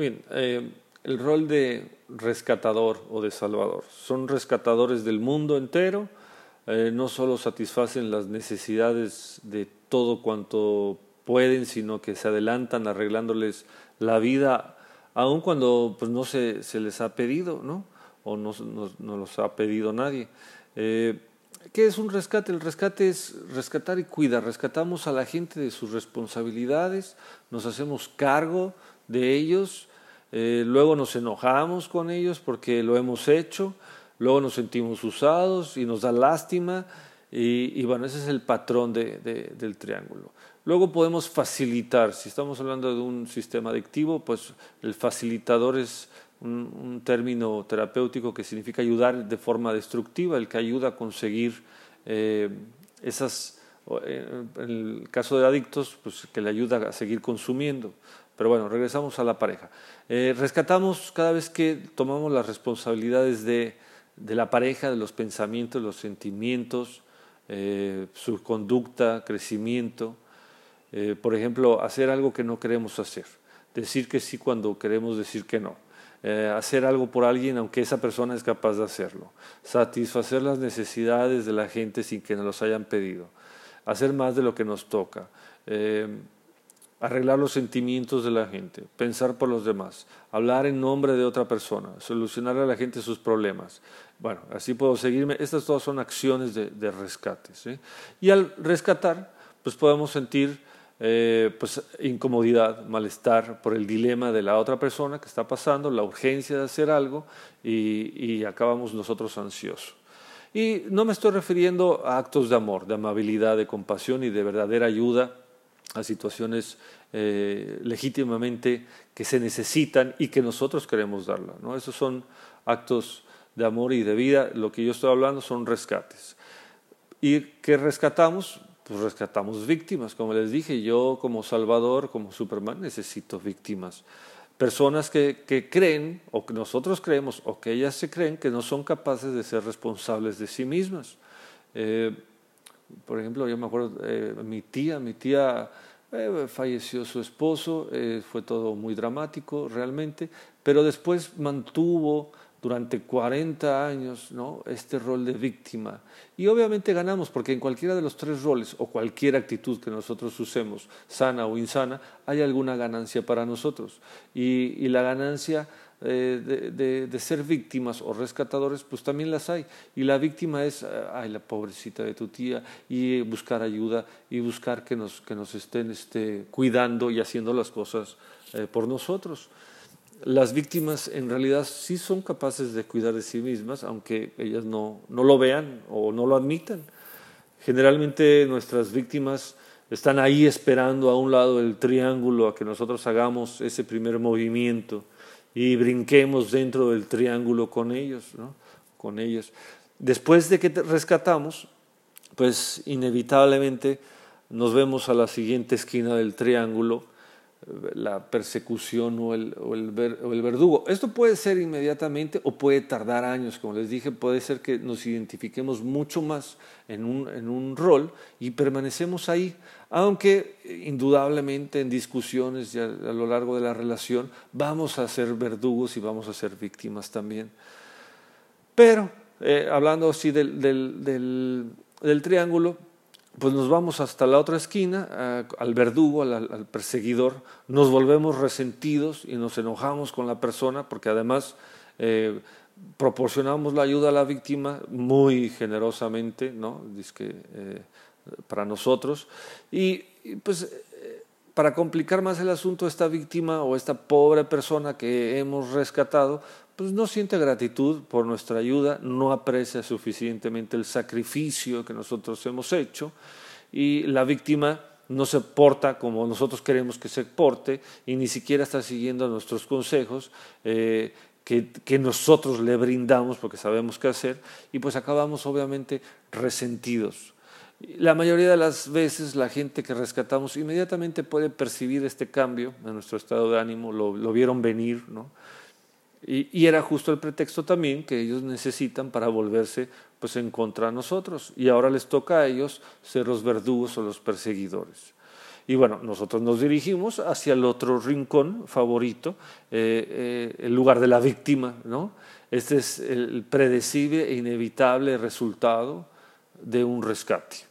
Bien, eh, el rol de rescatador o de salvador. Son rescatadores del mundo entero, eh, no solo satisfacen las necesidades de todo cuanto pueden, sino que se adelantan arreglándoles la vida, aun cuando pues, no se, se les ha pedido, ¿no? o no, no, los ha pedido nadie. Eh, ¿Qué es un rescate? El rescate es rescatar y cuidar. Rescatamos a la gente de sus responsabilidades, nos hacemos cargo de ellos, eh, luego nos enojamos con ellos porque lo hemos hecho, luego nos sentimos usados y nos da lástima y, bueno, ese es el patrón del triángulo. Luego podemos facilitar, si estamos hablando de un sistema adictivo, pues el facilitador es un, término terapéutico que significa ayudar de forma destructiva, el que ayuda a conseguir eh, esas, eh, en el caso de adictos, pues que le ayuda a seguir consumiendo. Pero bueno, regresamos a la pareja. Eh, rescatamos cada vez que tomamos las responsabilidades de, de, la pareja, de los pensamientos, los sentimientos, su conducta, crecimiento. por ejemplo, hacer algo que no queremos hacer. Decir que sí cuando queremos decir que no eh, hacer algo por alguien aunque esa persona es capaz de hacerlo, satisfacer las necesidades de la gente sin que nos los hayan pedido, hacer más de lo que nos toca, eh, arreglar los sentimientos de la gente, pensar por los demás, hablar en nombre de otra persona, solucionar a la gente sus problemas. Bueno, así puedo seguirme. Estas todas son acciones de, de rescate. Y al rescatar, pues podemos sentir eh, pues incomodidad, malestar por el dilema de la otra persona que está pasando, la urgencia de hacer algo y, acabamos nosotros ansiosos. Y no me estoy refiriendo a actos de amor, de amabilidad, de compasión y de verdadera ayuda a situaciones eh, legítimamente que se necesitan y que nosotros queremos darla. ¿no? Esos son actos de amor y de vida. Lo que yo estoy hablando son rescates. ¿Y qué rescatamos? pues rescatamos víctimas. Como les dije, yo como Salvador, como Superman, necesito víctimas. Personas que, que creen, o que nosotros creemos, o que ellas se creen que no son capaces de ser responsables de sí mismas. Eh, por ejemplo, yo me acuerdo, eh, mi tía, mi tía eh, falleció su esposo, fue todo muy dramático realmente, pero después mantuvo durante 40 años ¿no? este rol de víctima. Y obviamente ganamos porque en cualquiera de los tres roles o cualquier actitud que nosotros usemos, sana o insana, hay alguna ganancia para nosotros. Y, la ganancia eh, de, ser víctimas o rescatadores, pues también las hay. Y la víctima es, ay, la pobrecita de tu tía, y buscar ayuda y buscar que nos, que nos estén este, cuidando y haciendo las cosas eh, por nosotros las víctimas en realidad sí son capaces de cuidar de sí mismas, aunque ellas no, no lo vean o no lo admitan. Generalmente nuestras víctimas están ahí esperando a un lado del triángulo a que nosotros hagamos ese primer movimiento y brinquemos dentro del triángulo con ellos, ¿no? con ellos. Después de que rescatamos, pues inevitablemente nos vemos a la siguiente esquina del triángulo la persecución o el, o, el o el, verdugo. Esto puede ser inmediatamente o puede tardar años, como les dije, puede ser que nos identifiquemos mucho más en un, en un rol y permanecemos ahí, aunque indudablemente en discusiones y a, lo largo de la relación vamos a ser verdugos y vamos a ser víctimas también. Pero, eh, hablando así del, del, del triángulo, pues nos vamos hasta la otra esquina, al verdugo, al, perseguidor, nos volvemos resentidos y nos enojamos con la persona porque además eh, proporcionamos la ayuda a la víctima muy generosamente, ¿no? Dice eh, para nosotros. Y, pues eh, para complicar más el asunto, esta víctima o esta pobre persona que hemos rescatado, pues no siente gratitud por nuestra ayuda, no aprecia suficientemente el sacrificio que nosotros hemos hecho y la víctima no se porta como nosotros queremos que se porte y ni siquiera está siguiendo nuestros consejos eh, que, que, nosotros le brindamos porque sabemos qué hacer y pues acabamos obviamente resentidos. La mayoría de las veces la gente que rescatamos inmediatamente puede percibir este cambio en nuestro estado de ánimo, lo, lo vieron venir, ¿no? Y, era justo el pretexto también que ellos necesitan para volverse pues en contra de nosotros. Y ahora les toca a ellos ser los verdugos o los perseguidores. Y bueno, nosotros nos dirigimos hacia el otro rincón favorito, eh, eh el lugar de la víctima, ¿no? Este es el predecible e inevitable resultado de un rescate.